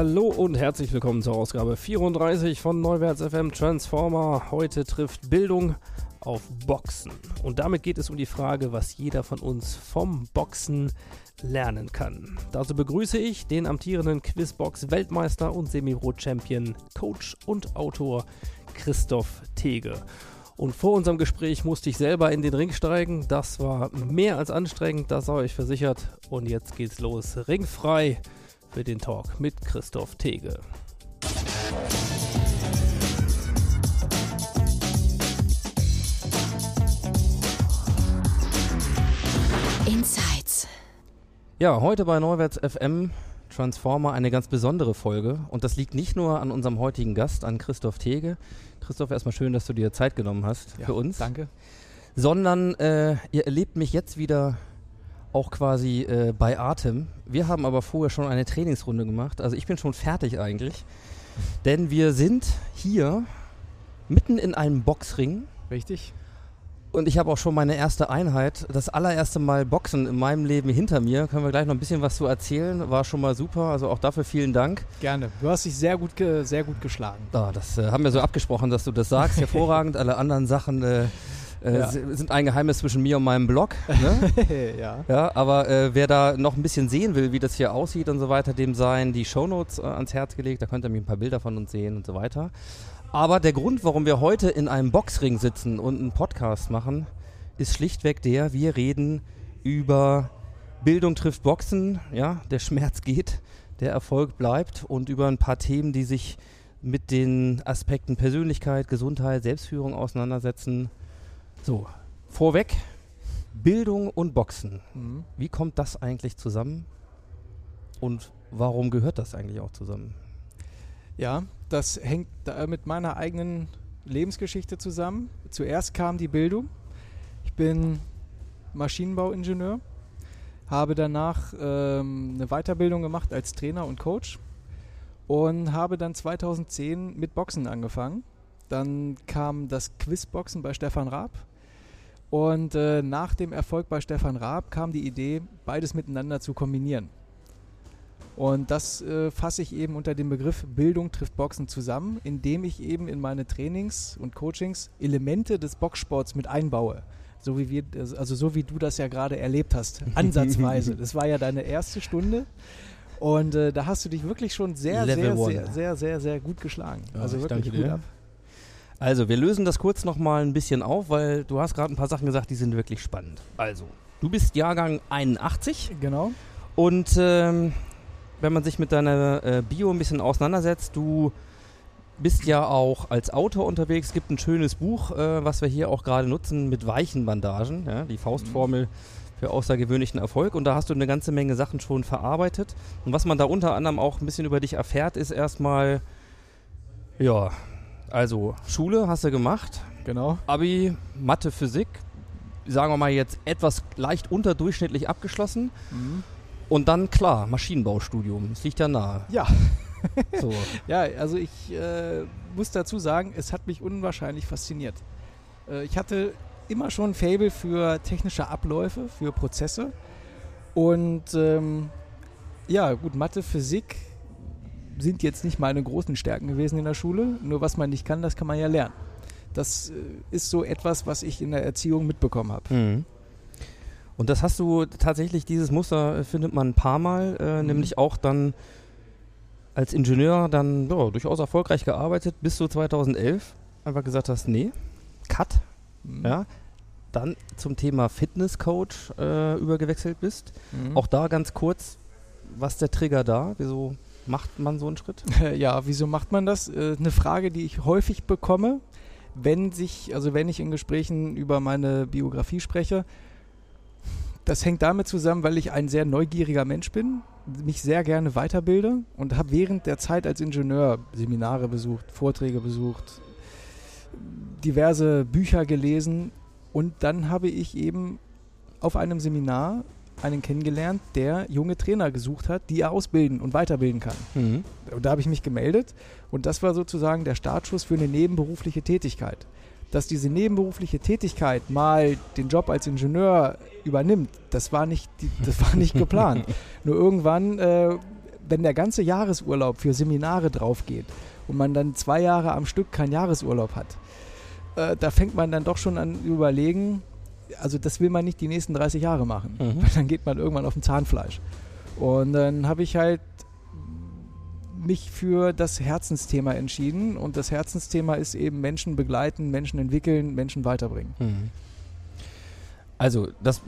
Hallo und herzlich willkommen zur Ausgabe 34 von Neuwärts FM Transformer. Heute trifft Bildung auf Boxen. Und damit geht es um die Frage, was jeder von uns vom Boxen lernen kann. Dazu begrüße ich den amtierenden Quizbox-Weltmeister und Semi-Pro-Champion, Coach und Autor Christoph Tege. Und vor unserem Gespräch musste ich selber in den Ring steigen. Das war mehr als anstrengend, das habe ich versichert. Und jetzt geht's los. Ringfrei für den Talk mit Christoph Tege. Insights. Ja, heute bei Neuwärts FM Transformer eine ganz besondere Folge. Und das liegt nicht nur an unserem heutigen Gast, an Christoph Tege. Christoph, erstmal schön, dass du dir Zeit genommen hast für uns. Danke. Sondern äh, ihr erlebt mich jetzt wieder auch quasi äh, bei Atem. Wir haben aber vorher schon eine Trainingsrunde gemacht. Also ich bin schon fertig eigentlich. Denn wir sind hier mitten in einem Boxring. Richtig? Und ich habe auch schon meine erste Einheit, das allererste Mal Boxen in meinem Leben hinter mir. Können wir gleich noch ein bisschen was zu erzählen. War schon mal super. Also auch dafür vielen Dank. Gerne. Du hast dich sehr gut, sehr gut geschlagen. Ah, das äh, haben wir so abgesprochen, dass du das sagst. Hervorragend. Alle anderen Sachen äh, äh, Ja. si- sind ein Geheimnis zwischen mir und meinem Blog. Ne? ja. ja, aber äh, wer da noch ein bisschen sehen will, wie das hier aussieht und so weiter, dem seien die Shownotes äh, ans Herz gelegt. Da könnt ihr mir ein paar Bilder von uns sehen und so weiter. Aber der Grund, warum wir heute in einem Boxring sitzen und einen Podcast machen, ist schlichtweg der, wir reden über Bildung trifft Boxen, ja, der Schmerz geht, der Erfolg bleibt und über ein paar Themen, die sich mit den Aspekten Persönlichkeit, Gesundheit, Selbstführung auseinandersetzen. So, vorweg, Bildung und Boxen. Mhm. Wie kommt das eigentlich zusammen? Und warum gehört das eigentlich auch zusammen? Ja, das hängt da mit meiner eigenen Lebensgeschichte zusammen. Zuerst kam die Bildung. Ich bin Maschinenbauingenieur, habe danach ähm, eine Weiterbildung gemacht als Trainer und Coach und habe dann 2010 mit Boxen angefangen. Dann kam das Quizboxen bei Stefan Raab. Und äh, nach dem Erfolg bei Stefan Raab kam die Idee, beides miteinander zu kombinieren. Und das äh, fasse ich eben unter dem Begriff Bildung trifft Boxen zusammen, indem ich eben in meine Trainings und Coachings Elemente des Boxsports mit einbaue. So wie wir, also so wie du das ja gerade erlebt hast, ansatzweise. Das war ja deine erste Stunde. Und äh, da hast du dich wirklich schon sehr, Level sehr, one. sehr, sehr, sehr, sehr gut geschlagen. Ja, also ich wirklich gut dir. ab. Also, wir lösen das kurz nochmal ein bisschen auf, weil du hast gerade ein paar Sachen gesagt, die sind wirklich spannend. Also, du bist Jahrgang 81 Genau. und ähm, wenn man sich mit deiner äh, Bio ein bisschen auseinandersetzt, du bist ja auch als Autor unterwegs. Es gibt ein schönes Buch, äh, was wir hier auch gerade nutzen, mit weichen Bandagen, ja, die Faustformel für außergewöhnlichen Erfolg. Und da hast du eine ganze Menge Sachen schon verarbeitet. Und was man da unter anderem auch ein bisschen über dich erfährt, ist erstmal, ja, also Schule hast du gemacht, Genau. Abi, Mathe, Physik, sagen wir mal jetzt etwas leicht unterdurchschnittlich abgeschlossen. Mhm. Und dann, klar, Maschinenbaustudium. Das liegt ja nahe. Ja. So. Ja, also ich äh, muss dazu sagen, es hat mich unwahrscheinlich fasziniert. Äh, ich hatte immer schon ein Fable für technische Abläufe, für Prozesse. Und ähm, ja, gut, Mathe, Physik sind jetzt nicht meine großen Stärken gewesen in der Schule. Nur was man nicht kann, das kann man ja lernen. Das äh, ist so etwas, was ich in der Erziehung mitbekommen habe. Mhm. Und das hast du tatsächlich, dieses Muster äh, findet man ein paar Mal, äh, Mhm. nämlich auch dann als Ingenieur dann ja, durchaus erfolgreich gearbeitet, bis du 2011 einfach gesagt hast, nee, Cut, Mhm. ja, dann zum Thema Fitnesscoach äh, übergewechselt bist. Mhm. Auch da ganz kurz, was der Trigger da? Wieso macht man so einen Schritt? Ja, wieso macht man das? Äh, Eine Frage, die ich häufig bekomme. wenn sich, also wenn ich in Gesprächen über meine Biografie spreche, das hängt damit zusammen, weil ich ein sehr neugieriger Mensch bin, mich sehr gerne weiterbilde und habe während der Zeit als Ingenieur Seminare besucht, Vorträge besucht, diverse Bücher gelesen und dann habe ich eben auf einem Seminar einen kennengelernt, der junge Trainer gesucht hat, die er ausbilden und weiterbilden kann. Mhm. Und da habe ich mich gemeldet und das war sozusagen der Startschuss für eine nebenberufliche Tätigkeit. Dass diese nebenberufliche Tätigkeit mal den Job als Ingenieur übernimmt, das war nicht, das war nicht geplant. Nur irgendwann, äh, wenn der ganze Jahresurlaub für Seminare draufgeht und man dann zwei Jahre am Stück keinen Jahresurlaub hat, äh, da fängt man dann doch schon an überlegen, also das will man nicht die nächsten 30 Jahre machen, Mhm. weil dann geht man irgendwann auf dem Zahnfleisch. Und dann habe ich halt mich für das Herzensthema entschieden und das Herzensthema ist eben Menschen begleiten, Menschen entwickeln, Menschen weiterbringen. Mhm. Also, das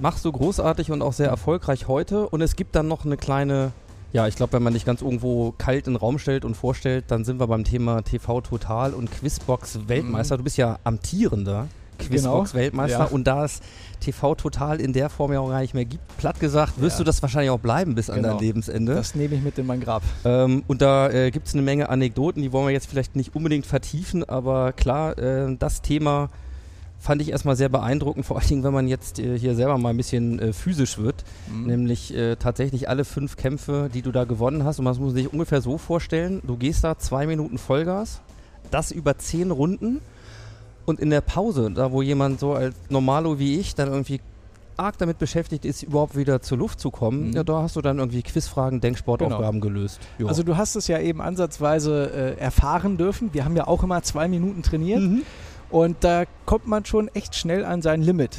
machst du großartig und auch sehr erfolgreich heute. Und es gibt dann noch eine kleine, ja, ich glaube, wenn man dich ganz irgendwo kalt in den Raum stellt und vorstellt, dann sind wir beim Thema TV Total und Quizbox Weltmeister. Du bist ja amtierender Quizbox Weltmeister Genau. Ja. und da es TV Total in der Form ja auch gar nicht mehr gibt, platt gesagt, wirst Ja. du das wahrscheinlich auch bleiben bis an Genau. dein Lebensende. Das nehme ich mit in mein Grab. Ähm, und da äh, gibt es eine Menge Anekdoten, die wollen wir jetzt vielleicht nicht unbedingt vertiefen, aber klar, äh, das Thema fand ich erstmal sehr beeindruckend, vor allen Dingen, wenn man jetzt äh, hier selber mal ein bisschen äh, physisch wird, Mhm. nämlich äh, tatsächlich alle fünf Kämpfe, die du da gewonnen hast. Und das muss man sich ungefähr so vorstellen, du gehst da zwei Minuten Vollgas, das über zehn Runden und in der Pause, da wo jemand so als Normalo wie ich dann irgendwie arg damit beschäftigt ist, überhaupt wieder zur Luft zu kommen, Mhm. ja, da hast du dann irgendwie Quizfragen, Denksportaufgaben gelöst. Ja. Also du hast es ja eben ansatzweise äh, erfahren dürfen. Wir haben ja auch immer zwei Minuten trainiert Mhm. und da kommt man schon echt schnell an sein Limit.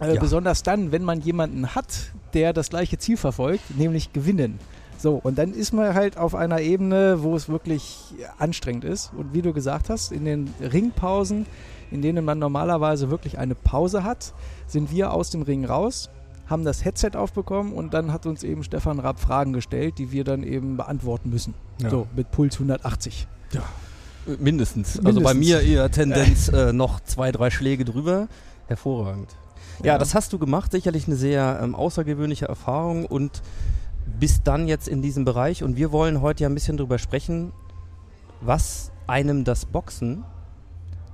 Äh, Ja. Besonders dann, wenn man jemanden hat, der das gleiche Ziel verfolgt, nämlich gewinnen. So, und dann ist man halt auf einer Ebene, wo es wirklich anstrengend ist. Und wie du gesagt hast, in den Ringpausen, in denen man normalerweise wirklich eine Pause hat, sind wir aus dem Ring raus, haben das Headset aufbekommen und dann hat uns eben Stefan Raab Fragen gestellt, die wir dann eben beantworten müssen. Ja. So, mit Puls 180. Äh, Mindestens. Also bei Mindestens. mir eher Tendenz äh, noch zwei, drei Schläge drüber. Hervorragend. Ja, Ja. das hast du gemacht. Sicherlich eine sehr ähm, außergewöhnliche Erfahrung und bist dann jetzt in diesem Bereich. Und wir wollen heute ja ein bisschen drüber sprechen, was einem das Boxen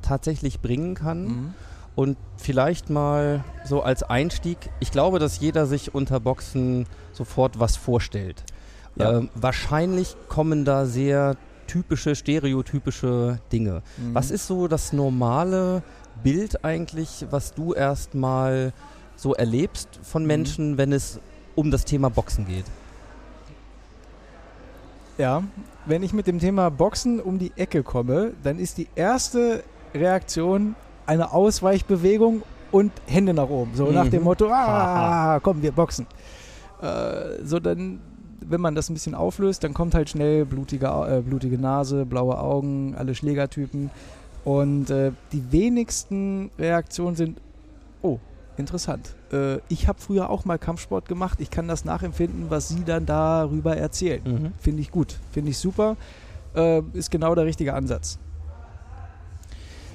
tatsächlich bringen kann. Mhm. Und vielleicht mal so als Einstieg, ich glaube, dass jeder sich unter Boxen sofort was vorstellt. Ja. Ähm, wahrscheinlich kommen da sehr typische, stereotypische Dinge. Mhm. Was ist so das normale Bild eigentlich, was du erstmal so erlebst von Mhm. Menschen, wenn es um das Thema Boxen geht? Ja, wenn ich mit dem Thema Boxen um die Ecke komme, dann ist die erste Reaktion eine Ausweichbewegung und Hände nach oben. So nach Mhm. dem Motto, ah, komm, wir boxen. Äh, so dann, wenn man das ein bisschen auflöst, dann kommt halt schnell blutige, äh, blutige Nase, blaue Augen, alle Schlägertypen. Und äh, die wenigsten Reaktionen sind, interessant. Äh, ich habe früher auch mal Kampfsport gemacht. Ich kann das nachempfinden, was Sie dann darüber erzählen. Mhm. Finde ich gut, finde ich super. Äh, ist genau der richtige Ansatz.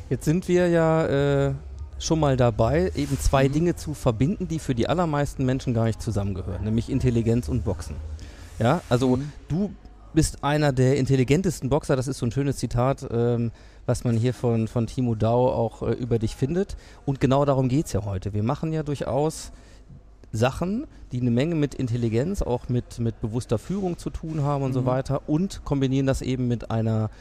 Jetzt sind wir ja äh, schon mal dabei, eben zwei Mhm. Dinge zu verbinden, die für die allermeisten Menschen gar nicht zusammengehören, nämlich Intelligenz und Boxen. Ja, also Mhm. du bist einer der intelligentesten Boxer, das ist so ein schönes Zitat, ähm, was man hier von, von Timo Dau auch äh, über dich findet. Und genau darum geht es ja heute. Wir machen ja durchaus Sachen, die eine Menge mit Intelligenz, auch mit, mit bewusster Führung zu tun haben und so Mhm. weiter und kombinieren das eben mit einer,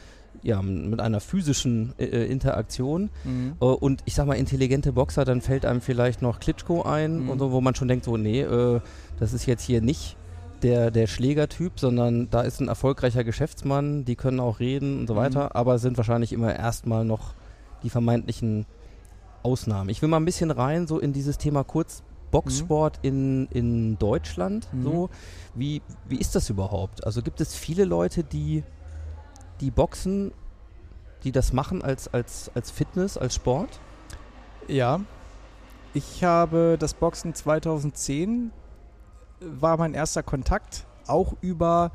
ja, mit einer physischen äh, äh, Interaktion. Mhm. Äh, und ich sag mal, intelligente Boxer, dann fällt einem vielleicht noch Klitschko ein Mhm. und so, wo man schon denkt, so, nee, äh, das ist jetzt hier nicht der, der Schlägertyp, sondern da ist ein erfolgreicher Geschäftsmann, die können auch reden und so Mhm. weiter, aber sind wahrscheinlich immer erstmal noch die vermeintlichen Ausnahmen. Ich will mal ein bisschen rein, so in dieses Thema kurz Boxsport in, in Deutschland. Mhm. So, wie, wie ist das überhaupt? Also gibt es viele Leute, die, die boxen, die das machen als, als, als Fitness, als Sport? Ja, ich habe das Boxen 2010 war mein erster Kontakt, auch über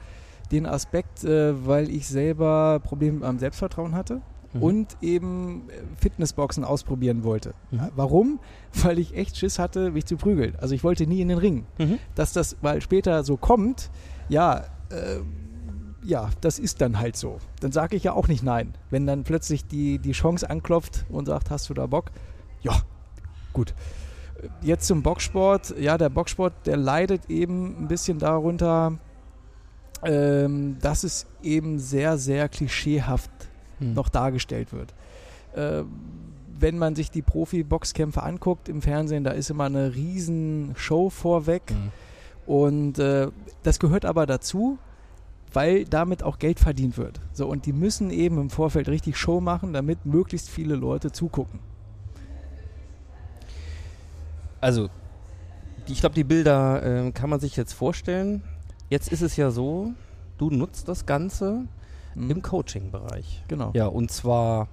den Aspekt, äh, weil ich selber Probleme mit meinem Selbstvertrauen hatte Mhm. und eben äh, Fitnessboxen ausprobieren wollte. Mhm. Warum? Weil ich echt Schiss hatte, mich zu prügeln. Also ich wollte nie in den Ring. Mhm. Dass das, weil später so kommt, ja, äh, ja, das ist dann halt so. Dann sage ich ja auch nicht nein. Wenn dann plötzlich die, die Chance anklopft und sagt, hast du da Bock? Ja, gut. Jetzt zum Boxsport. Ja, der Boxsport, der leidet eben ein bisschen darunter, ähm, dass es eben sehr, sehr klischeehaft Mhm. noch dargestellt wird. Äh, wenn man sich die Profi-Boxkämpfe anguckt im Fernsehen, da ist immer eine riesen Show vorweg. Mhm. Und äh, das gehört aber dazu, weil damit auch Geld verdient wird. So, und die müssen eben im Vorfeld richtig Show machen, damit möglichst viele Leute zugucken. Also, ich glaube, die Bilder ähm, kann man sich jetzt vorstellen. Jetzt ist es ja so, du nutzt das Ganze Mhm. im Coaching-Bereich. Genau. Ja, und zwar,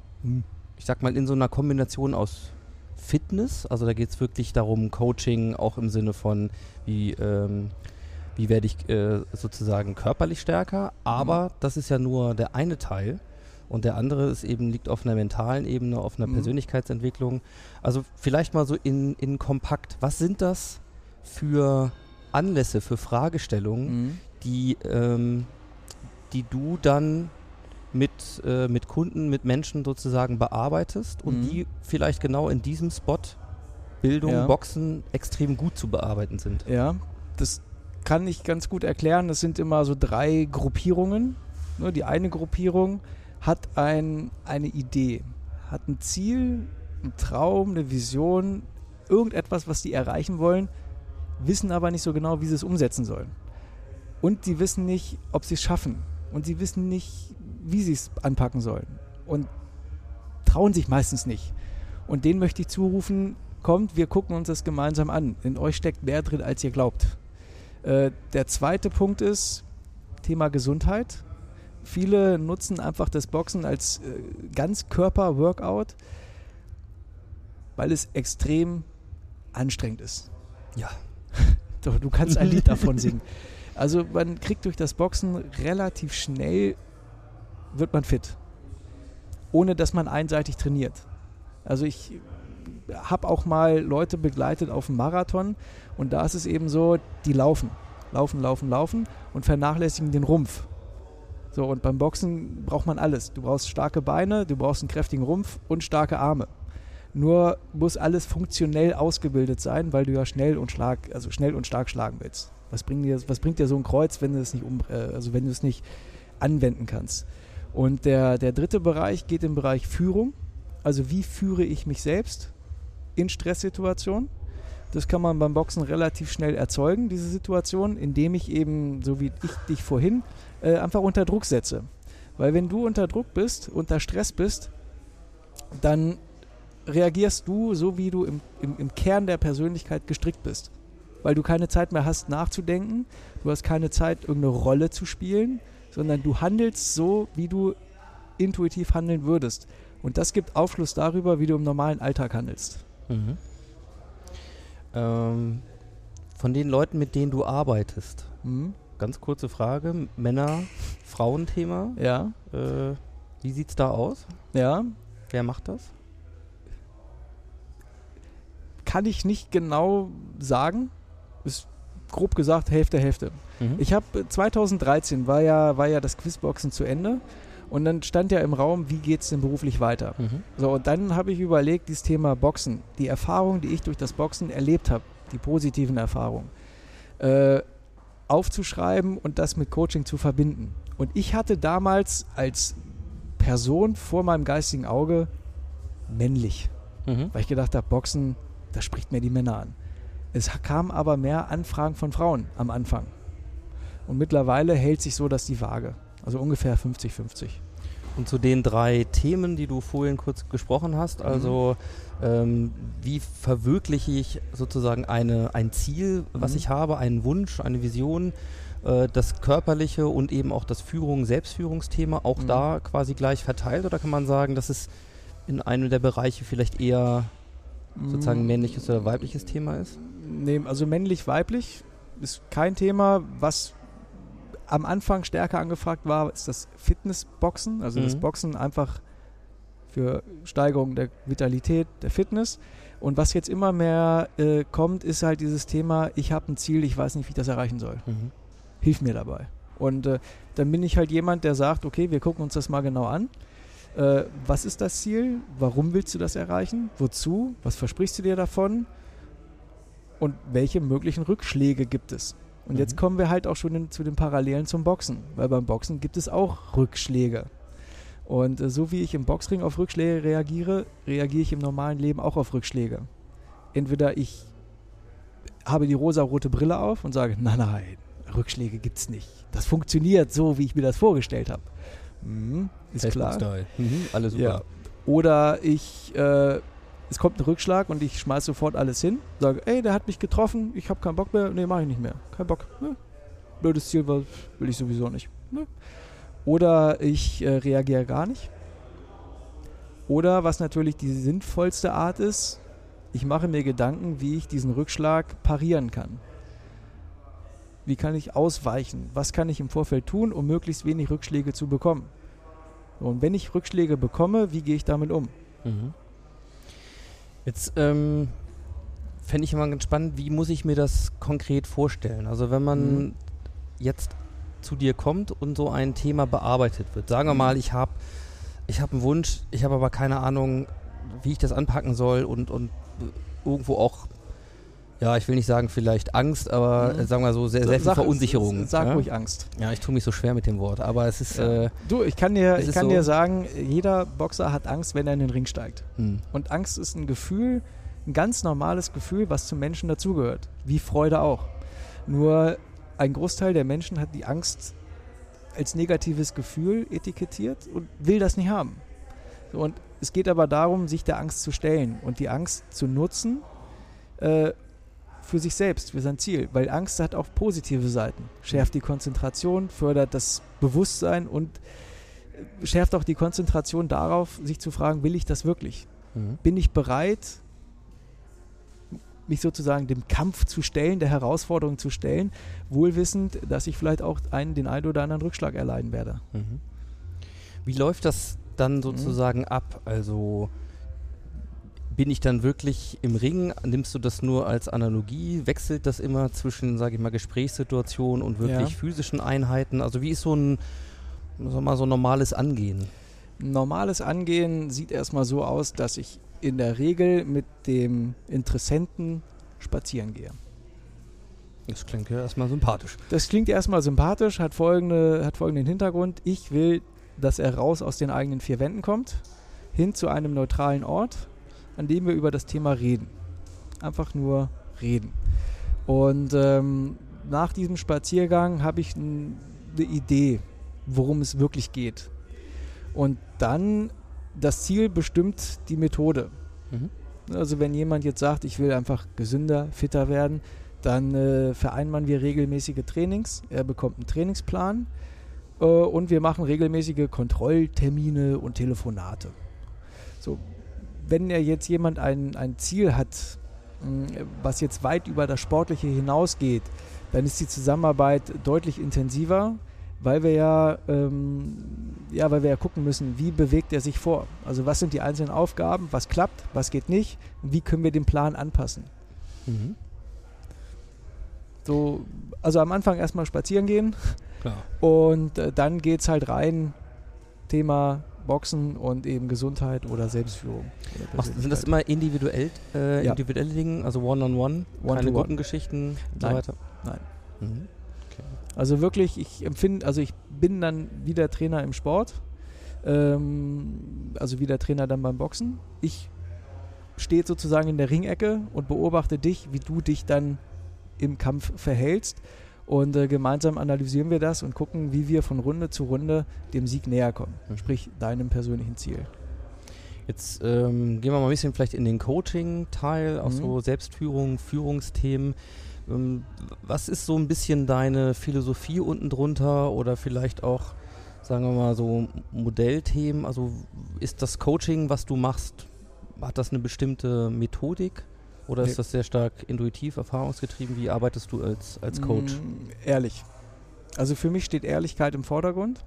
ich sag mal, in so einer Kombination aus Fitness, also da geht es wirklich darum, Coaching auch im Sinne von, wie, ähm, wie werde ich äh, sozusagen körperlich stärker, aber das ist ja nur der eine Teil. Und der andere ist eben, liegt auf einer mentalen Ebene, auf einer Mhm. Persönlichkeitsentwicklung. Also vielleicht mal so in, in kompakt, was sind das für Anlässe, für Fragestellungen, Mhm. die, ähm, die du dann mit, äh, mit Kunden, mit Menschen sozusagen bearbeitest und Mhm. die vielleicht genau in diesem Spot Bildung, Ja. Boxen extrem gut zu bearbeiten sind. Ja, das kann ich ganz gut erklären. Das sind immer so drei Gruppierungen. Ne, die eine Gruppierung hat ein, eine Idee, hat ein Ziel, einen Traum, eine Vision, irgendetwas, was die erreichen wollen, wissen aber nicht so genau, wie sie es umsetzen sollen. Und sie wissen nicht, ob sie es schaffen. Und sie wissen nicht, wie sie es anpacken sollen. Und trauen sich meistens nicht. Und denen möchte ich zurufen, kommt, wir gucken uns das gemeinsam an. In euch steckt mehr drin, als ihr glaubt. Äh, der zweite Punkt ist Thema Gesundheit. Viele nutzen einfach das Boxen als äh, Ganzkörper-Workout, weil es extrem anstrengend ist. Ja. Doch, du kannst ein Lied davon singen. Also man kriegt durch das Boxen relativ schnell, wird man fit. Ohne dass man einseitig trainiert. Also ich habe auch mal Leute begleitet auf dem Marathon und da ist es eben so, die laufen, laufen, laufen, laufen und vernachlässigen den Rumpf. So, und beim Boxen braucht man alles. Du brauchst starke Beine, du brauchst einen kräftigen Rumpf und starke Arme. Nur muss alles funktionell ausgebildet sein, weil du ja schnell und schlag, also schnell und stark schlagen willst. Was bringt dir, was bringt dir so ein Kreuz, wenn du es nicht um, äh, also wenn du es nicht anwenden kannst? Und der, der dritte Bereich geht im Bereich Führung. Also wie führe ich mich selbst in Stresssituationen? Das kann man beim Boxen relativ schnell erzeugen, diese Situation, indem ich eben, so wie ich dich vorhin, äh, einfach unter Druck setze. Weil wenn du unter Druck bist, unter Stress bist, dann reagierst du so, wie du im, im, im Kern der Persönlichkeit gestrickt bist. Weil du keine Zeit mehr hast, nachzudenken, du hast keine Zeit, irgendeine Rolle zu spielen, sondern du handelst so, wie du intuitiv handeln würdest. Und das gibt Aufschluss darüber, wie du im normalen Alltag handelst. Mhm. Ähm, von den Leuten, mit denen du arbeitest, Mhm. ganz kurze Frage, Männer, Frauenthema, Ja, äh, wie sieht's da aus? ja. Wer macht das? Kann ich nicht genau sagen. Ist grob gesagt Hälfte, Hälfte. Mhm. Ich habe 2013 war ja, war ja das Quizboxen zu Ende und dann stand ja im Raum, wie geht es denn beruflich weiter? Mhm. So, und dann habe ich überlegt, dieses Thema Boxen, die Erfahrung, die ich durch das Boxen erlebt habe, die positiven Erfahrungen, äh, aufzuschreiben und das mit Coaching zu verbinden. Und ich hatte damals als Person vor meinem geistigen Auge männlich, Mhm. weil ich gedacht habe, Boxen, das spricht mir die Männer an. Es kamen aber mehr Anfragen von Frauen am Anfang. Und mittlerweile hält sich so dass die Waage. Also ungefähr 50-50. Und zu den drei Themen, die du vorhin kurz gesprochen hast, also ähm, wie verwirkliche ich sozusagen eine, ein Ziel, was Mhm. ich habe, einen Wunsch, eine Vision, äh, das körperliche und eben auch das Führung, Selbstführungsthema auch Mhm. da quasi gleich verteilt oder kann man sagen, dass es in einem der Bereiche vielleicht eher sozusagen Mm, männliches oder weibliches Thema ist? Nee, also männlich-weiblich ist kein Thema. Was am Anfang stärker angefragt war, ist das Fitnessboxen. Also das Mhm. Boxen einfach für Steigerung der Vitalität, der Fitness. Und was jetzt immer mehr äh, kommt, ist halt dieses Thema, ich habe ein Ziel, ich weiß nicht, wie ich das erreichen soll. Mhm. Hilf mir dabei. Und äh, dann bin ich halt jemand, der sagt, okay, wir gucken uns das mal genau an. Äh, was ist das Ziel? Warum willst du das erreichen? Wozu? Was versprichst du dir davon? Und welche möglichen Rückschläge gibt es? Und jetzt Mhm. kommen wir halt auch schon in, zu den Parallelen zum Boxen, weil beim Boxen gibt es auch Rückschläge. Und äh, so wie ich im Boxring auf Rückschläge reagiere, reagiere ich im normalen Leben auch auf Rückschläge. Entweder ich habe die rosa-rote Brille auf und sage, nein, nein, Rückschläge gibt's nicht. Das funktioniert so, wie ich mir das vorgestellt habe. Mhm, ist klar. Mhm. Alles super. Ja. Oder ich, äh, es kommt ein Rückschlag und ich schmeiß sofort alles hin, sage, ey, der hat mich getroffen, ich habe keinen Bock mehr, nee, mache ich nicht mehr. Kein Bock. Ne? Blödes Ziel will ich sowieso nicht. Ne? Oder ich äh, reagiere gar nicht. Oder was natürlich die sinnvollste Art ist, ich mache mir Gedanken, wie ich diesen Rückschlag parieren kann. Wie kann ich ausweichen? Was kann ich im Vorfeld tun, um möglichst wenig Rückschläge zu bekommen? Und wenn ich Rückschläge bekomme, wie gehe ich damit um? Mhm. Jetzt ähm, fände ich immer ganz spannend, wie muss ich mir das konkret vorstellen? Also wenn man Mhm. jetzt zu dir kommt und so ein Thema bearbeitet wird. Sagen wir Mhm. mal, ich habe ich hab einen Wunsch, ich habe aber keine Ahnung, wie ich das anpacken soll und, und irgendwo auch, ja, ich will nicht sagen vielleicht Angst, aber Mhm. äh, sagen wir so, sehr, sehr viel Verunsicherung. Sag ja? ruhig Angst. Ja, ich tue mich so schwer mit dem Wort, aber es ist, Ja. äh, Du, ich kann dir, ich kann so- dir sagen, jeder Boxer hat Angst, wenn er in den Ring steigt. hm. Und Angst ist ein Gefühl, ein ganz normales Gefühl, was zum Menschen dazugehört. Wie Freude auch. Nur ein Großteil der Menschen hat die Angst als negatives Gefühl etikettiert und will das nicht haben. So, und es geht aber darum, sich der Angst zu stellen und die Angst zu nutzen äh, für sich selbst, für sein Ziel. Weil Angst hat auch positive Seiten. Schärft die Konzentration, fördert das Bewusstsein und äh, schärft auch die Konzentration darauf, sich zu fragen, will ich das wirklich? Mhm. bin ich bereit, mich sozusagen dem Kampf zu stellen, der Herausforderung zu stellen, wohlwissend, dass ich vielleicht auch einen, den einen oder anderen Rückschlag erleiden werde. Mhm. Wie läuft das Mhm. dann sozusagen ab? Also bin ich dann wirklich im Ring? Nimmst du das nur als Analogie? Wechselt das immer zwischen, sage ich mal, Gesprächssituationen und wirklich Ja. physischen Einheiten? Also wie ist so ein, wir mal, so normales Angehen? Normales Angehen sieht erstmal so aus, dass ich in der Regel mit dem Interessenten spazieren gehe. Das klingt ja erstmal sympathisch. Das klingt erstmal sympathisch, hat, folgende, hat folgenden Hintergrund. Ich will, dass er raus aus den eigenen vier Wänden kommt, hin zu einem neutralen Ort, an dem wir über das Thema reden. Einfach nur reden. Und ähm, nach diesem Spaziergang habe ich eine Idee, worum es wirklich geht. Und dann das Ziel bestimmt die Methode. Mhm. Also wenn jemand jetzt sagt, ich will einfach gesünder, fitter werden, dann äh, vereinbaren wir regelmäßige Trainings. Er bekommt einen Trainingsplan äh, und wir machen regelmäßige Kontrolltermine und Telefonate. So, wenn er jetzt jemand ein, ein Ziel hat, mh, was jetzt weit über das Sportliche hinausgeht, dann ist die Zusammenarbeit deutlich intensiver, weil wir ja, ähm, ja, weil wir ja gucken müssen, wie bewegt er sich vor. Also was sind die einzelnen Aufgaben, was klappt, was geht nicht, und wie können wir den Plan anpassen. Mhm. So, also am Anfang erstmal spazieren gehen Klar. und äh, dann geht es halt rein, Thema Boxen und eben Gesundheit oder Selbstführung. oder Machst, sind das immer individuell, äh, Ja. individuelle Dinge, also One-on-one, keine One-to-one. Gruppengeschichten und so Nein. weiter? Nein. Mhm. Also wirklich, ich empfinde, also ich bin dann wieder Trainer im Sport, ähm, also wieder Trainer dann beim Boxen. Ich stehe sozusagen in der Ringecke und beobachte dich, wie du dich dann im Kampf verhältst. Und äh, gemeinsam analysieren wir das und gucken, wie wir von Runde zu Runde dem Sieg näher kommen. Mhm. Sprich, deinem persönlichen Ziel. Jetzt ähm, gehen wir mal ein bisschen vielleicht in den Coaching-Teil, auch Mhm. so Selbstführung, Führungsthemen. Ähm, was ist so ein bisschen deine Philosophie unten drunter oder vielleicht auch, sagen wir mal, so Modellthemen? Also ist das Coaching, was du machst, hat das eine bestimmte Methodik oder Nee. ist das sehr stark intuitiv, erfahrungsgetrieben? Wie arbeitest du als, als Coach? Mm, ehrlich. Also für mich steht Ehrlichkeit im Vordergrund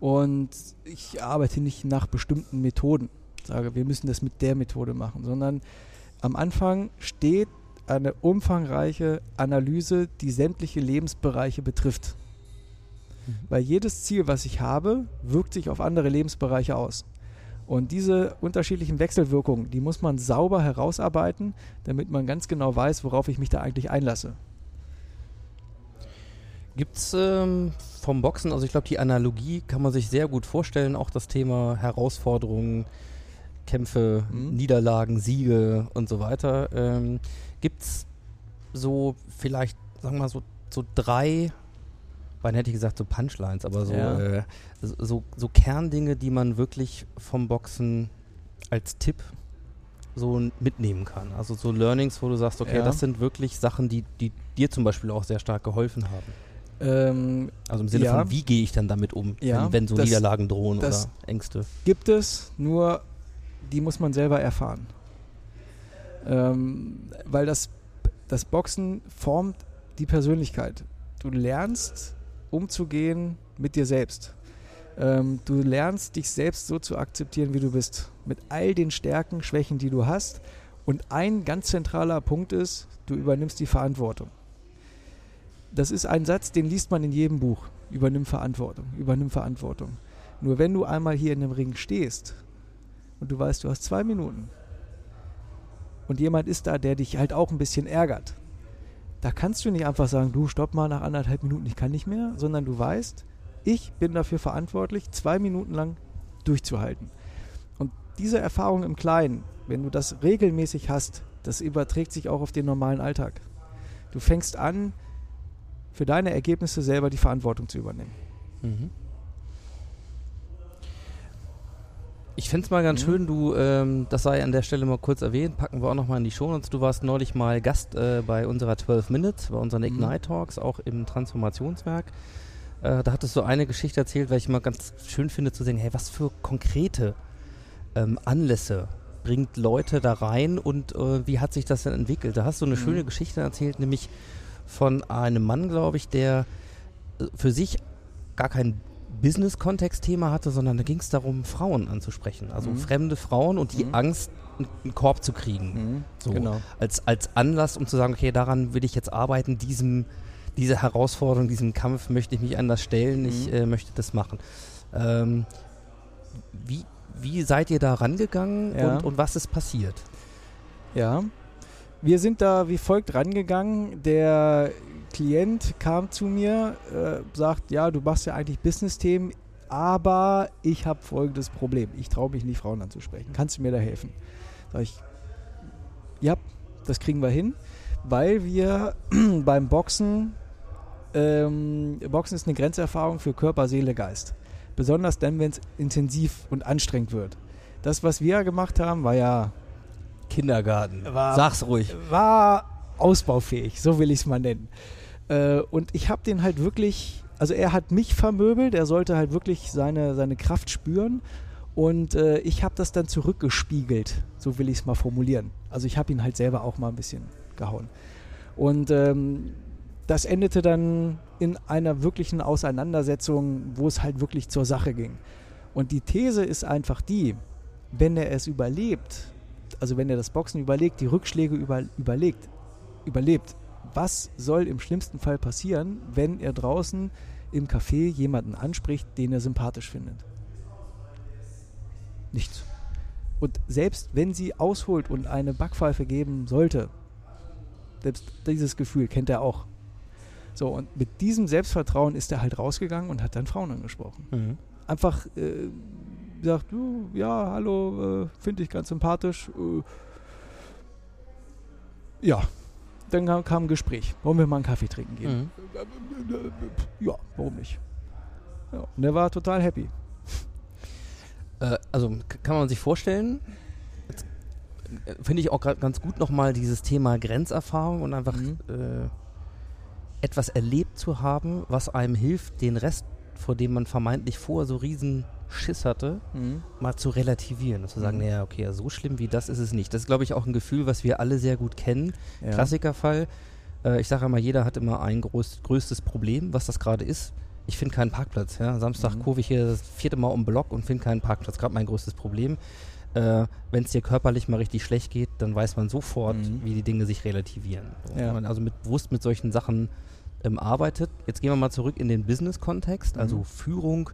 und ich arbeite nicht nach bestimmten Methoden. sage, wir müssen das mit der Methode machen, sondern am Anfang steht eine umfangreiche Analyse, die sämtliche Lebensbereiche betrifft. Weil jedes Ziel, was ich habe, wirkt sich auf andere Lebensbereiche aus. Und diese unterschiedlichen Wechselwirkungen, die muss man sauber herausarbeiten, damit man ganz genau weiß, worauf ich mich da eigentlich einlasse. Gibt es ähm, vom Boxen, also ich glaube, die Analogie kann man sich sehr gut vorstellen, auch das Thema Herausforderungen, Kämpfe, Mhm. Niederlagen, Siege und so weiter. Ähm, Gibt es so vielleicht, sagen wir mal, so, so drei, wann hätte ich gesagt, so Punchlines, aber so, Ja. äh, so, so, Kerndinge, die man wirklich vom Boxen als Tipp so mitnehmen kann. Also so Learnings, wo du sagst, okay, Ja. das sind wirklich Sachen, die, die dir zum Beispiel auch sehr stark geholfen haben. Ähm, Also im Sinne Ja. von, wie gehe ich dann damit um, Ja, wenn, wenn so das- Niederlagen drohen oder Ängste? gibt es, nur die muss man selber erfahren. Ähm, weil das, das Boxen formt die Persönlichkeit. Du lernst umzugehen mit dir selbst. Ähm, du lernst dich selbst so zu akzeptieren, wie du bist. Mit all den Stärken, Schwächen, die du hast. Und ein ganz zentraler Punkt ist, du übernimmst die Verantwortung. Das ist ein Satz, den liest man in jedem Buch. Übernimm Verantwortung, übernimm Verantwortung. Nur wenn du einmal hier in dem Ring stehst und du weißt, du hast zwei Minuten und jemand ist da, der dich halt auch ein bisschen ärgert, da kannst du nicht einfach sagen, du stopp mal nach anderthalb Minuten, ich kann nicht mehr, sondern du weißt, ich bin dafür verantwortlich, zwei Minuten lang durchzuhalten. Und diese Erfahrung im Kleinen, wenn du das regelmäßig hast, das überträgt sich auch auf den normalen Alltag. Du fängst an, für deine Ergebnisse selber die Verantwortung zu übernehmen. Mhm. Ich fände es mal ganz Mhm. schön, du, ähm, das sei an der Stelle mal kurz erwähnt, packen wir auch nochmal in die Show. Du warst neulich mal Gast äh, bei unserer 12 Minutes, bei unseren Mhm. Ignite Talks, auch im Transformationswerk. Äh, da hattest du eine Geschichte erzählt, weil ich mal ganz schön finde zu sehen, hey, was für konkrete ähm, Anlässe bringt Leute da rein und äh, wie hat sich das denn entwickelt? Da hast du eine Mhm. schöne Geschichte erzählt, nämlich von einem Mann, glaube ich, der äh, für sich gar kein Business-Kontext-Thema hatte, sondern da ging es darum, Frauen anzusprechen. Also Mhm. fremde Frauen und die Mhm. Angst, einen- Korb zu kriegen. So. Genau. Als, als Anlass, um zu sagen, okay, daran will ich jetzt arbeiten, diesem, diese Herausforderung, diesem Kampf möchte ich mich anders stellen, ich Mhm. äh, möchte das machen. Ähm, wie, wie seid ihr da rangegangen Ja. und, und was ist passiert? Ja. Wir sind da wie folgt rangegangen. Der Klient kam zu mir, äh, sagt, ja, du machst ja eigentlich Business-Themen, aber ich habe folgendes Problem. Ich traue mich nicht, Frauen anzusprechen. Kannst du mir da helfen? Sag ich, ja, das kriegen wir hin, weil wir beim Boxen, ähm, Boxen ist eine Grenzerfahrung für Körper, Seele, Geist. Besonders dann, wenn es intensiv und anstrengend wird. Das, was wir gemacht haben, war ja Kindergarten. War- Sag's ruhig. war ausbaufähig, so will ich es mal nennen. Äh, und ich habe den halt wirklich, also er hat mich vermöbelt, er sollte halt wirklich seine, seine Kraft spüren. Und äh, ich habe das dann zurückgespiegelt, so will ich es mal formulieren. Also ich habe ihn halt selber auch mal ein bisschen gehauen. Und ähm, das endete dann in einer wirklichen Auseinandersetzung, wo es halt wirklich zur Sache ging. Und die These ist einfach die, wenn er es überlebt, also wenn er das Boxen überlegt, die Rückschläge über, überlegt, überlebt, was soll im schlimmsten Fall passieren, wenn er draußen im Café jemanden anspricht, den er sympathisch findet? Nichts. Und selbst wenn sie ausholt und eine Backpfeife geben sollte, selbst dieses Gefühl kennt er auch. So, und mit diesem Selbstvertrauen ist er halt rausgegangen und hat dann Frauen angesprochen Mhm. einfach äh, sagt, du, ja, hallo, äh, finde ich ganz sympathisch. Äh, ja, dann kam, ein Gespräch. Wollen wir mal einen Kaffee trinken gehen? Mhm. Ja, warum nicht? Ja, und er war total happy. Äh, also kann man sich vorstellen, äh, finde ich auch gerade ganz gut nochmal dieses Thema Grenzerfahrung und einfach Mhm. äh, etwas erlebt zu haben, was einem hilft, den Rest, vor dem man vermeintlich vorher so riesen Schiss hatte, mal zu relativieren und zu sagen, Mhm. naja, okay, so schlimm wie das ist es nicht. Das ist, glaube ich, auch ein Gefühl, was wir alle sehr gut kennen. Ja. Klassikerfall. Äh, ich sage immer, jeder hat immer ein groß, größtes Problem, was das gerade ist. Ich finde keinen Parkplatz. Ja? Samstag Mhm. kurve ich hier das vierte Mal um den Block und finde keinen Parkplatz. Gerade mein größtes Problem. Äh, Wenn es dir körperlich mal richtig schlecht geht, dann weiß man sofort, Mhm. wie die Dinge sich relativieren. Ja. Wenn man also mit, bewusst mit solchen Sachen ähm, arbeitet. Jetzt gehen wir mal zurück in den Business-Kontext, also Mhm. Führung,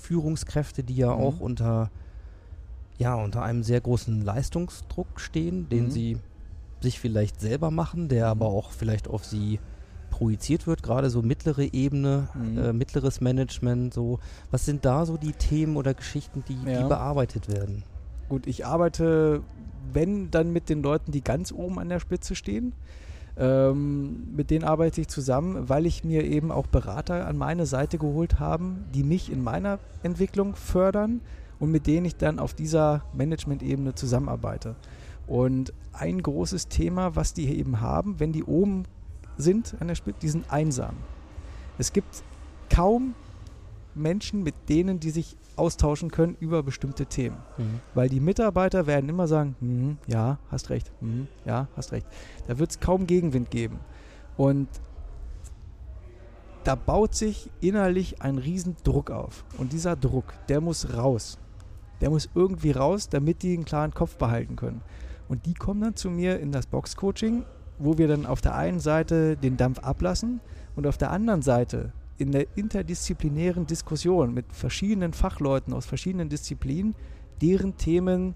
Führungskräfte, die ja Mhm. auch unter, ja, unter einem sehr großen Leistungsdruck stehen, den Mhm. sie sich vielleicht selber machen, der Mhm. aber auch vielleicht auf sie projiziert wird, gerade so mittlere Ebene, Mhm. äh, mittleres Management, so. Was sind da so die Themen oder Geschichten, die, Ja. die bearbeitet werden? Gut, ich arbeite, wenn, dann mit den Leuten, die ganz oben an der Spitze stehen. Ähm, mit denen arbeite ich zusammen, weil ich mir eben auch Berater an meine Seite geholt habe, die mich in meiner Entwicklung fördern und mit denen ich dann auf dieser Management-Ebene zusammenarbeite. Und ein großes Thema, was die eben haben, wenn die oben sind an der Spitze, die sind einsam. Es gibt kaum Menschen, mit denen die sich austauschen können über bestimmte Themen. Weil die Mitarbeiter werden immer sagen, "Mhm, ja, hast recht, mhm, ja, hast recht. Da wird es kaum Gegenwind geben. Und da baut sich innerlich ein riesen Druck auf. Und dieser Druck, der muss raus. Der muss irgendwie raus, damit die einen klaren Kopf behalten können. Und die kommen dann zu mir in das Box-Coaching, wo wir dann auf der einen Seite den Dampf ablassen und auf der anderen Seite in der interdisziplinären Diskussion mit verschiedenen Fachleuten aus verschiedenen Disziplinen deren Themen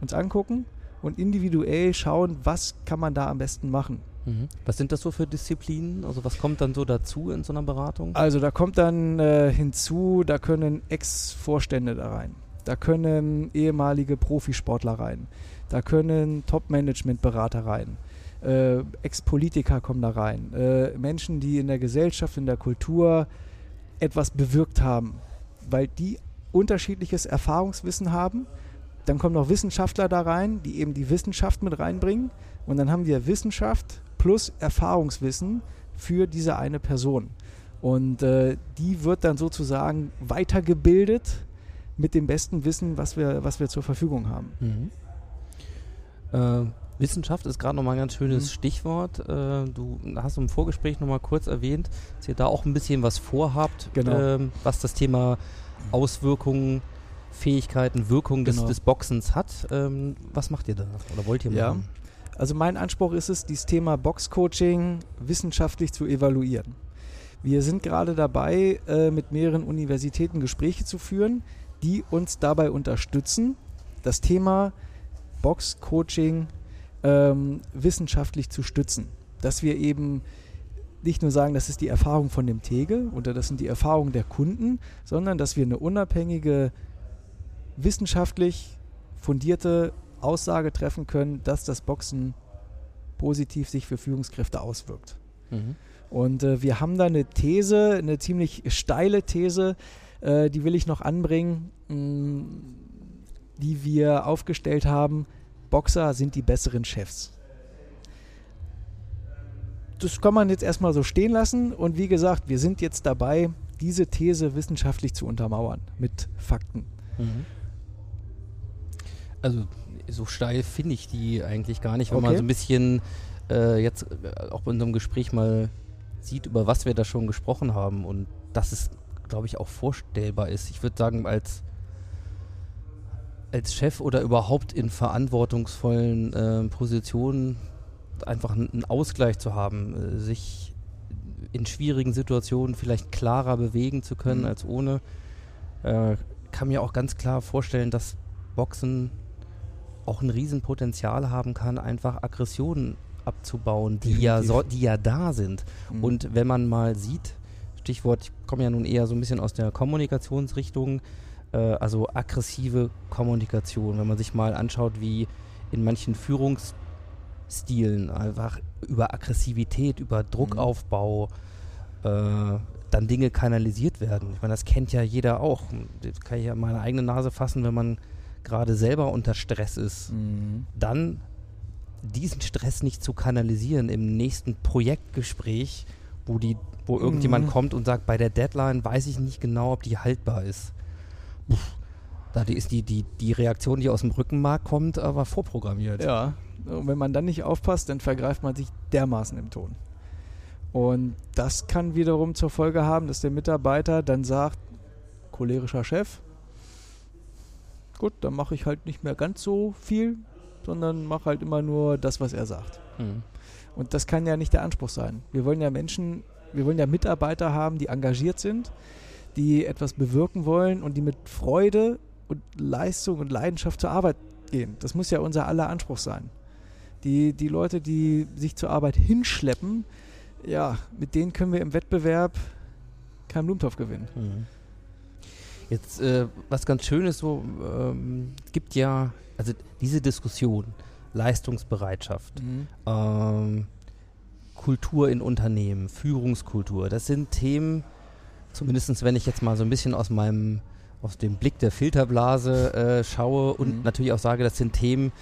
uns angucken und individuell schauen, was kann man da am besten machen. Mhm. Was sind das so für Disziplinen? Also was kommt dann so dazu in so einer Beratung? Also da kommt dann äh, hinzu, da können Ex-Vorstände da rein, da können ehemalige Profisportler rein, da können Top-Management-Berater rein, äh, Ex-Politiker kommen da rein, äh, Menschen, die in der Gesellschaft, in der Kultur etwas bewirkt haben, weil die unterschiedliches Erfahrungswissen haben. Dann kommen noch Wissenschaftler da rein, die eben die Wissenschaft mit reinbringen. Und dann haben wir Wissenschaft plus Erfahrungswissen für diese eine Person. Und äh, die wird dann sozusagen weitergebildet mit dem besten Wissen, was wir, was wir zur Verfügung haben. Mhm. Äh, Wissenschaft ist gerade nochmal ein ganz schönes Mhm. Stichwort. Äh, du hast im Vorgespräch nochmal kurz erwähnt, dass ihr da auch ein bisschen was vorhabt, Genau. ähm, was das Thema Auswirkungen, Fähigkeiten, Wirkung des, Genau. des Boxens hat. Ähm, was macht ihr da oder wollt ihr Ja. machen? Also mein Anspruch ist es, dieses Thema Boxcoaching wissenschaftlich zu evaluieren. Wir sind gerade dabei, äh, mit mehreren Universitäten Gespräche zu führen, die uns dabei unterstützen, das Thema Boxcoaching ähm, wissenschaftlich zu stützen. Dass wir eben nicht nur sagen, das ist die Erfahrung von dem Tegel oder das sind die Erfahrungen der Kunden, sondern dass wir eine unabhängige, wissenschaftlich fundierte Aussage treffen können, dass das Boxen positiv sich für Führungskräfte auswirkt. Mhm. Und äh, wir haben da eine These, eine ziemlich steile These, äh, die will ich noch anbringen, mh, die wir aufgestellt haben. Boxer sind die besseren Chefs. Das kann man jetzt erstmal so stehen lassen. Und wie gesagt, wir sind jetzt dabei, diese These wissenschaftlich zu untermauern mit Fakten. Mhm. Also so steil finde ich die eigentlich gar nicht, wenn man Okay. so ein bisschen äh, jetzt äh, auch in unserem Gespräch mal sieht, über was wir da schon gesprochen haben und dass es, glaube ich, auch vorstellbar ist. Ich würde sagen, als als Chef oder überhaupt in verantwortungsvollen äh, Positionen einfach einen Ausgleich zu haben, äh, sich in schwierigen Situationen vielleicht klarer bewegen zu können Mhm. als ohne. Äh, kann mir auch ganz klar vorstellen, dass Boxen auch ein Riesenpotenzial haben kann, einfach Aggressionen abzubauen, die ja, so, die ja da sind. Mhm. Und wenn man mal sieht, Stichwort, ich komme ja nun eher so ein bisschen aus der Kommunikationsrichtung, also aggressive Kommunikation, wenn man sich mal anschaut, wie in manchen Führungsstilen einfach über Aggressivität, über Druckaufbau äh, dann Dinge kanalisiert werden. Ich meine, das kennt ja jeder auch. Das kann ich ja meine eigene Nase fassen, wenn man gerade selber unter Stress ist Mhm. dann diesen Stress nicht zu kanalisieren im nächsten Projektgespräch, wo die, wo irgendjemand Mhm. kommt und sagt, bei der Deadline weiß ich nicht genau, ob die haltbar ist. Puh, da die ist die, die, die Reaktion, die aus dem Rückenmark kommt, aber vorprogrammiert. Ja, und wenn man dann nicht aufpasst, dann vergreift man sich dermaßen im Ton. Und das kann wiederum zur Folge haben, dass der Mitarbeiter dann sagt, cholerischer Chef, gut, dann mache ich halt nicht mehr ganz so viel, sondern mache halt immer nur das, was er sagt. Mhm. Und das kann ja nicht der Anspruch sein. Wir wollen ja Menschen, wir wollen ja Mitarbeiter haben, die engagiert sind, die etwas bewirken wollen und die mit Freude und Leistung und Leidenschaft zur Arbeit gehen. Das muss ja unser aller Anspruch sein. Die, die Leute, die sich zur Arbeit hinschleppen, ja, mit denen können wir im Wettbewerb keinen Blumentopf gewinnen. Mhm. Jetzt, äh, was ganz schön ist, so ähm, gibt ja, also diese Diskussion, Leistungsbereitschaft, ähm, Kultur in Unternehmen, Führungskultur, das sind Themen, zumindest wenn ich jetzt mal so ein bisschen aus meinem, aus dem Blick der Filterblase äh, schaue und Mhm. natürlich auch sage, das sind Themen,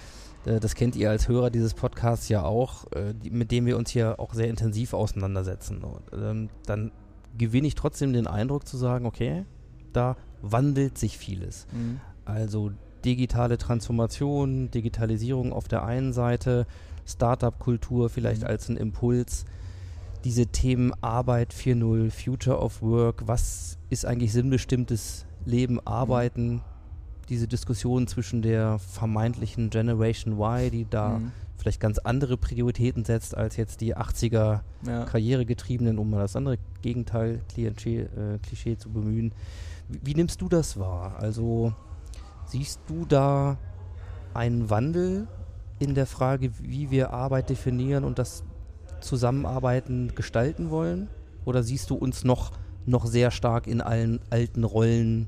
äh, das kennt ihr als Hörer dieses Podcasts ja auch, äh, die, mit denen wir uns hier auch sehr intensiv auseinandersetzen. Und, ähm, dann gewinne ich trotzdem den Eindruck zu sagen, okay, da wandelt sich vieles. Mhm. Also digitale Transformation, Digitalisierung auf der einen Seite, Startup-Kultur vielleicht Mhm. als ein Impuls. Diese Themen Arbeit 4.0, Future of Work, was ist eigentlich sinnbestimmtes Leben, Arbeiten? Diese Diskussion zwischen der vermeintlichen Generation Y, die da Mhm. vielleicht ganz andere Prioritäten setzt als jetzt die 80er Ja. Karrieregetriebenen, um mal das andere Gegenteil, Klischee, äh, Klischee zu bemühen. Wie, wie nimmst du das wahr? Also siehst du da einen Wandel in der Frage, wie wir Arbeit definieren und das Zusammenarbeiten gestalten wollen? Oder siehst du uns noch, noch sehr stark in allen alten Rollen,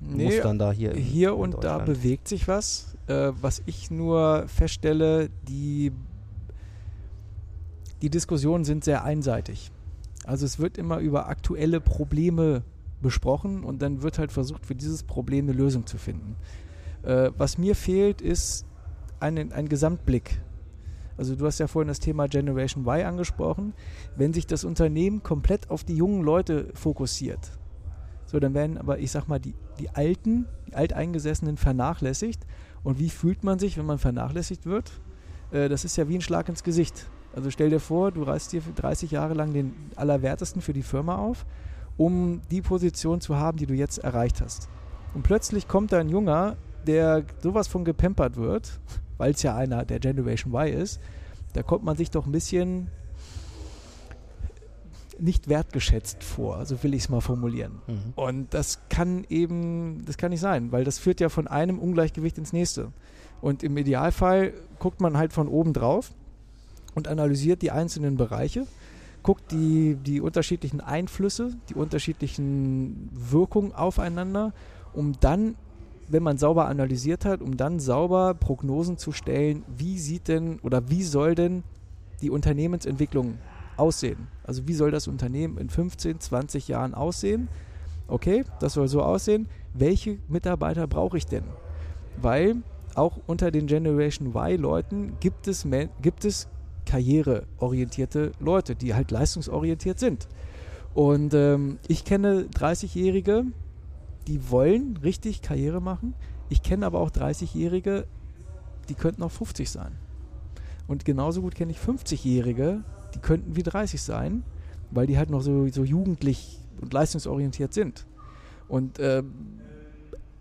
Nee, Mustern da hier? Hier und da bewegt sich was. Äh, was ich nur feststelle, die, die Diskussionen sind sehr einseitig. Also es wird immer über aktuelle Probleme besprochen und dann wird halt versucht, für dieses Problem eine Lösung zu finden. Äh, was mir fehlt, ist ein, ein Gesamtblick. Also du hast ja vorhin das Thema Generation Y angesprochen. Wenn sich das Unternehmen komplett auf die jungen Leute fokussiert, so, dann werden aber, ich sag mal, die, die Alten, die Alteingesessenen vernachlässigt. Und wie fühlt man sich, wenn man vernachlässigt wird? Äh, das ist ja wie ein Schlag ins Gesicht. Also stell dir vor, du reißt dir für 30 Jahre lang den Allerwertesten für die Firma auf, um die Position zu haben, die du jetzt erreicht hast. Und plötzlich kommt da ein Junger, der sowas von gepempert wird, weil es ja einer der Generation Y ist. Da kommt man sich doch ein bisschen nicht wertgeschätzt vor, so will ich es mal formulieren. Mhm. Und das kann eben, das kann nicht sein, weil das führt ja von einem Ungleichgewicht ins nächste. Und im Idealfall guckt man halt von oben drauf und analysiert die einzelnen Bereiche, guckt die, die unterschiedlichen Einflüsse, die unterschiedlichen Wirkungen aufeinander, um dann, wenn man sauber analysiert hat, um dann sauber Prognosen zu stellen, wie sieht denn oder wie soll denn die Unternehmensentwicklung aussehen? Also wie soll das Unternehmen in 15, 20 Jahren aussehen? Okay, das soll so aussehen. Welche Mitarbeiter brauche ich denn? Weil auch unter den Generation Y-Leuten gibt es, gibt es karriereorientierte Leute, die halt leistungsorientiert sind. Und ähm, ich kenne 30-Jährige, die wollen richtig Karriere machen. Ich kenne aber auch 30-Jährige, die könnten auch 50 sein. Und genauso gut kenne ich 50-Jährige, die könnten wie 30 sein, weil die halt noch so, so jugendlich und leistungsorientiert sind. Und ähm,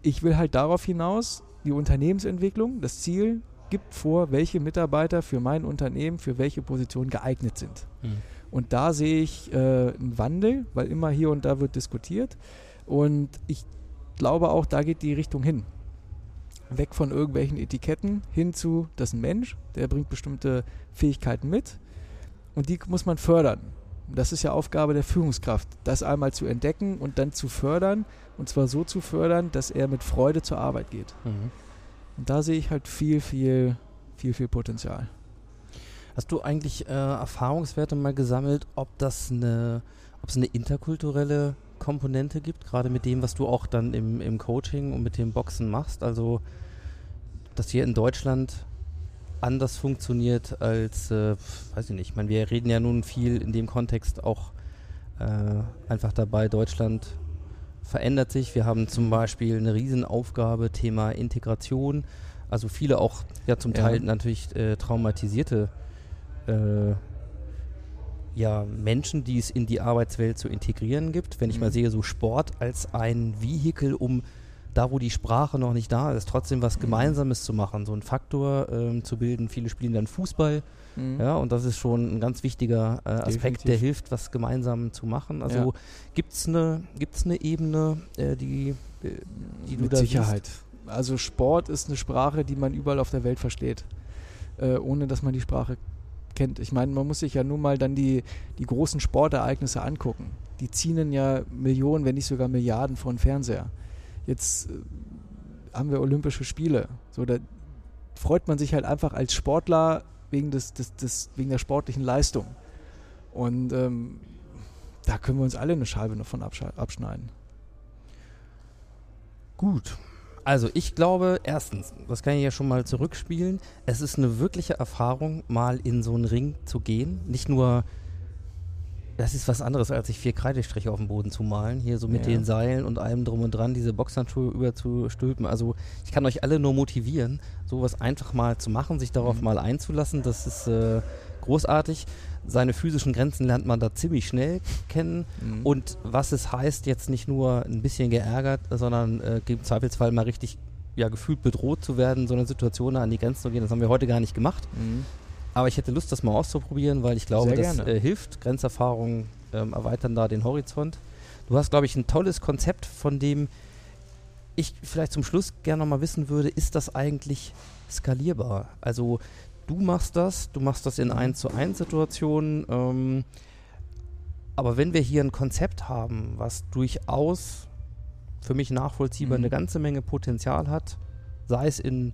ich will halt darauf hinaus, die Unternehmensentwicklung, das Ziel gibt vor, welche Mitarbeiter für mein Unternehmen, für welche Position geeignet sind. Mhm. Und da sehe ich äh, einen Wandel, weil immer hier und da wird diskutiert. Und ich glaube auch, da geht die Richtung hin. Weg von irgendwelchen Etiketten hin zu, das ist ein Mensch, der bringt bestimmte Fähigkeiten mit und die muss man fördern. Und Das ist ja Aufgabe der Führungskraft, das einmal zu entdecken und dann zu fördern und zwar so zu fördern, dass er mit Freude zur Arbeit geht. Mhm. Und da sehe ich halt viel, viel, viel, viel Potenzial. Hast du eigentlich äh, Erfahrungswerte mal gesammelt, ob das eine, ob es eine interkulturelle Komponente gibt, gerade mit dem, was du auch dann im, im Coaching und mit dem Boxen machst? Also, dass hier in Deutschland anders funktioniert als, äh, weiß ich nicht, ich meine, wir reden ja nun viel in dem Kontext auch äh, einfach dabei, Deutschland verändert sich. Wir haben zum Beispiel eine Riesenaufgabe, Thema Integration. Also viele auch ja zum Ja. Teil natürlich äh, traumatisierte äh, ja, Menschen, die es in die Arbeitswelt zu integrieren gibt. Wenn ich mal Mhm. sehe, so Sport als ein Vehikel, um da wo die Sprache noch nicht da ist, trotzdem was Gemeinsames zu machen, so einen Faktor ähm, zu bilden. Viele spielen dann Fußball, Mhm. ja, und das ist schon ein ganz wichtiger äh, Aspekt, Definitiv. der hilft, was gemeinsam zu machen. Also Ja. gibt's eine gibt's eine Ebene, äh, die, äh, die du Mit da Sicherheit. Also Sport ist eine Sprache, die man überall auf der Welt versteht, äh, ohne dass man die Sprache kennt. Ich meine, man muss sich ja nur mal dann die, die großen Sportereignisse angucken. Die ziehen ja Millionen, wenn nicht sogar Milliarden vor den Fernseher. Jetzt äh, haben wir Olympische Spiele. So, da freut man sich halt einfach als Sportler wegen, des, des, des, wegen der sportlichen Leistung. Und ähm, da können wir uns alle eine Scheibe von absche- abschneiden. Gut. Also ich glaube, erstens, das kann ich ja schon mal zurückspielen, es ist eine wirkliche Erfahrung, mal in so einen Ring zu gehen. Nicht nur, das ist was anderes, als sich vier Kreidestriche auf dem Boden zu malen, hier so mit Ja. den Seilen und allem drum und dran, diese Boxhandschuhe überzustülpen. Also ich kann euch alle nur motivieren, sowas einfach mal zu machen, sich darauf Mhm. mal einzulassen. Das ist äh, großartig. Seine physischen Grenzen lernt man da ziemlich schnell kennen. Mhm. Und was es heißt, jetzt nicht nur ein bisschen geärgert, sondern äh, im Zweifelsfall mal richtig ja, gefühlt bedroht zu werden, so eine Situation an die Grenzen zu gehen, das haben wir heute gar nicht gemacht. Mhm. Aber ich hätte Lust, das mal auszuprobieren, weil ich glaube, das äh, hilft. Grenzerfahrungen ähm, erweitern da den Horizont. Du hast, glaube ich, ein tolles Konzept, von dem ich vielleicht zum Schluss gerne noch mal wissen würde, ist das eigentlich skalierbar? Also du machst das, du machst das in Mhm. 1 zu 1 Situationen, ähm, aber wenn wir hier ein Konzept haben, was durchaus für mich nachvollziehbar Mhm. eine ganze Menge Potenzial hat, sei es in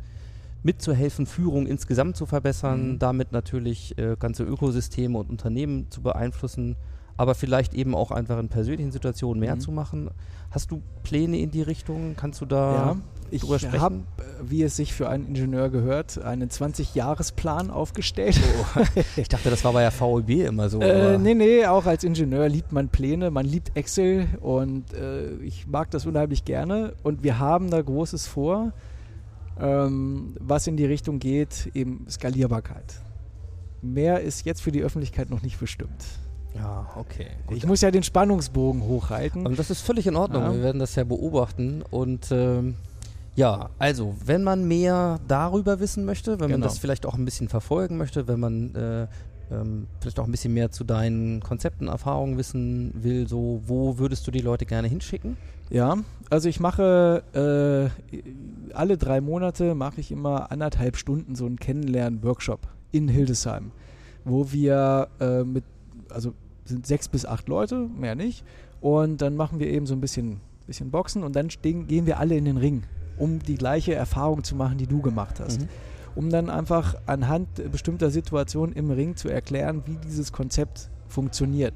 mitzuhelfen, Führung insgesamt zu verbessern, Mhm. damit natürlich äh, ganze Ökosysteme und Unternehmen zu beeinflussen, aber vielleicht eben auch einfach in persönlichen Situationen mehr Mhm. zu machen. Hast du Pläne in die Richtung? Kannst du da Ja, ich drüber sprechen? habe, wie es sich für einen Ingenieur gehört, einen 20-Jahres-Plan aufgestellt. Ich dachte, das war bei der VEB immer so. Äh, nee, nee, auch als Ingenieur liebt man Pläne, man liebt Excel und äh, ich mag das unheimlich gerne. Und wir haben da Großes vor, ähm, was in die Richtung geht, eben Skalierbarkeit. Mehr ist jetzt für die Öffentlichkeit noch nicht bestimmt. Ja, okay. Gut. Ich muss ja den Spannungsbogen hochhalten. Und das ist völlig in Ordnung. Ja. Wir werden das ja beobachten. Und ähm, ja, also, wenn man mehr darüber wissen möchte, wenn man Genau. das vielleicht auch ein bisschen verfolgen möchte, wenn man äh, ähm, vielleicht auch ein bisschen mehr zu deinen Konzepten, Erfahrungen wissen will, so, wo würdest du die Leute gerne hinschicken? Ja, also ich mache äh, alle drei Monate mache ich immer anderthalb Stunden so einen Kennenlernen-Workshop in Hildesheim, wo wir äh, mit, also sind sechs bis acht Leute, mehr nicht, und dann machen wir eben so ein bisschen, bisschen Boxen und dann stehen, gehen wir alle in den Ring, um die gleiche Erfahrung zu machen, die du gemacht hast. Mhm. Um dann einfach anhand bestimmter Situationen im Ring zu erklären, wie dieses Konzept funktioniert.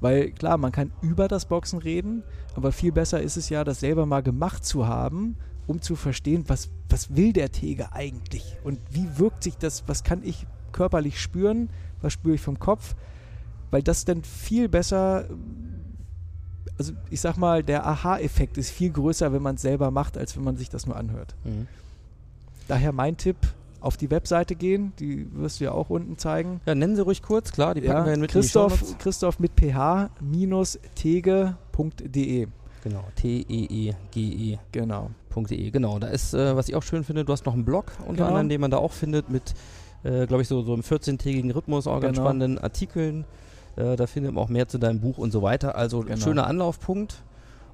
Weil klar, man kann über das Boxen reden, aber viel besser ist es ja, das selber mal gemacht zu haben, um zu verstehen, was, was will der Teger eigentlich und wie wirkt sich das, was kann ich körperlich spüren, was spüre ich vom Kopf, weil das dann viel besser, also ich sag mal, der Aha-Effekt ist viel größer, wenn man es selber macht, als wenn man sich das nur anhört. Mhm. Daher mein Tipp, auf die Webseite gehen, die wirst du ja auch unten zeigen. Ja, nennen Sie ruhig kurz, klar, die packen wir Ja, mit Christoph. Christoph mit ph-tege.de. Genau, T-E-E-G-E. Genau. .de, genau. Da ist, äh, was ich auch schön finde, du hast noch einen Blog unter Genau. anderem, den man da auch findet mit, äh, glaube ich, so, so einem 14-tägigen Rhythmus, auch ganz Genau. spannenden Artikeln. Äh, da findet man auch mehr zu deinem Buch und so weiter. Also Genau. schöner Anlaufpunkt.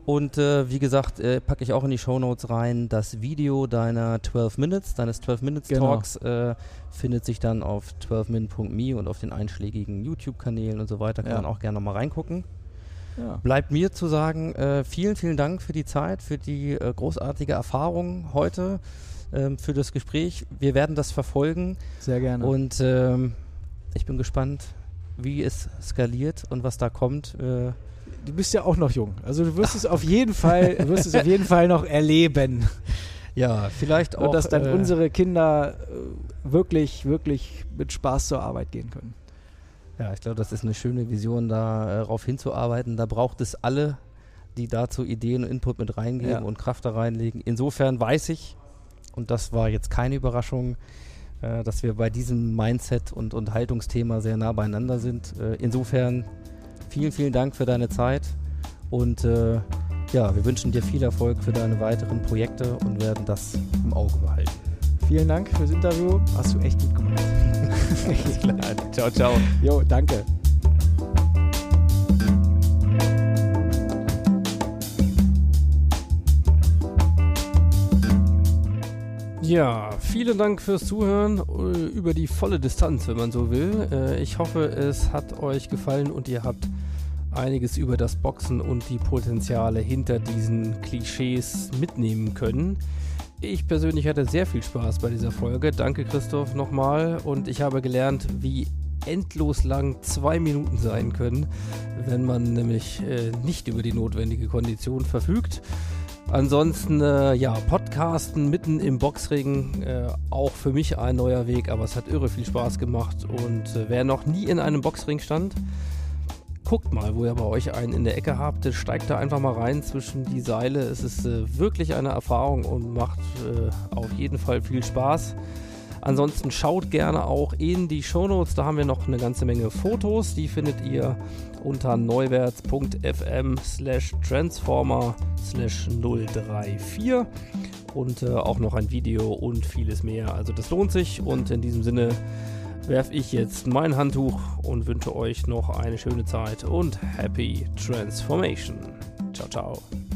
Und äh, wie gesagt, äh, packe ich auch in die Shownotes rein, das Video deiner 12 Minutes, deines 12 Minutes Genau. Talks äh, findet sich dann auf 12min.me und auf den einschlägigen YouTube-Kanälen und so weiter. Kann Ja. man auch gerne mal reingucken. Ja. Bleibt mir zu sagen, äh, vielen, vielen Dank für die Zeit, für die äh, großartige Erfahrung heute, ähm, für das Gespräch. Wir werden das verfolgen Sehr gerne. und ähm, ich bin gespannt, wie es skaliert und was da kommt. Äh, du bist ja auch noch jung. Also du wirst es auf jeden Fall, du wirst es auf jeden Fall noch erleben. ja, vielleicht auch. Und dass dann äh, unsere Kinder äh, wirklich, wirklich mit Spaß zur Arbeit gehen können. Ja, ich glaube, das ist eine schöne Vision, darauf hinzuarbeiten. Da braucht es alle, die dazu Ideen und Input mit reingeben Ja. und Kraft da reinlegen. Insofern weiß ich, und das war jetzt keine Überraschung, äh, dass wir bei diesem Mindset- und, und Haltungsthema sehr nah beieinander sind. Äh, insofern vielen, vielen Dank für deine Zeit und äh, ja, wir wünschen dir viel Erfolg für deine weiteren Projekte und werden das im Auge behalten. Vielen Dank fürs Interview. Hast du echt gut gemacht. Alles klar. Ciao, ciao. Jo, danke. Ja, vielen Dank fürs Zuhören äh, über die volle Distanz, wenn man so will. Äh, ich hoffe, es hat euch gefallen und ihr habt einiges über das Boxen und die Potenziale hinter diesen Klischees mitnehmen können. Ich persönlich hatte sehr viel Spaß bei dieser Folge. Danke Christoph nochmal und ich habe gelernt, wie endlos lang zwei Minuten sein können, wenn man nämlich äh, nicht über die notwendige Kondition verfügt. Ansonsten, äh, ja, Podcasten mitten im Boxring, äh, auch für mich ein neuer Weg, aber es hat irre viel Spaß gemacht. Und äh, wer noch nie in einem Boxring stand, guckt mal, wo ihr bei euch einen in der Ecke habt, steigt da einfach mal rein zwischen die Seile. Es ist äh, wirklich eine Erfahrung und macht äh, auf jeden Fall viel Spaß. Ansonsten schaut gerne auch in die Shownotes, da haben wir noch eine ganze Menge Fotos, die findet ihr unter neuwärts.fm slash transformer slash 034 und äh, auch noch ein Video und vieles mehr. Also das lohnt sich und in diesem Sinne werfe ich jetzt mein Handtuch und wünsche euch noch eine schöne Zeit und Happy Transformation. Ciao, ciao.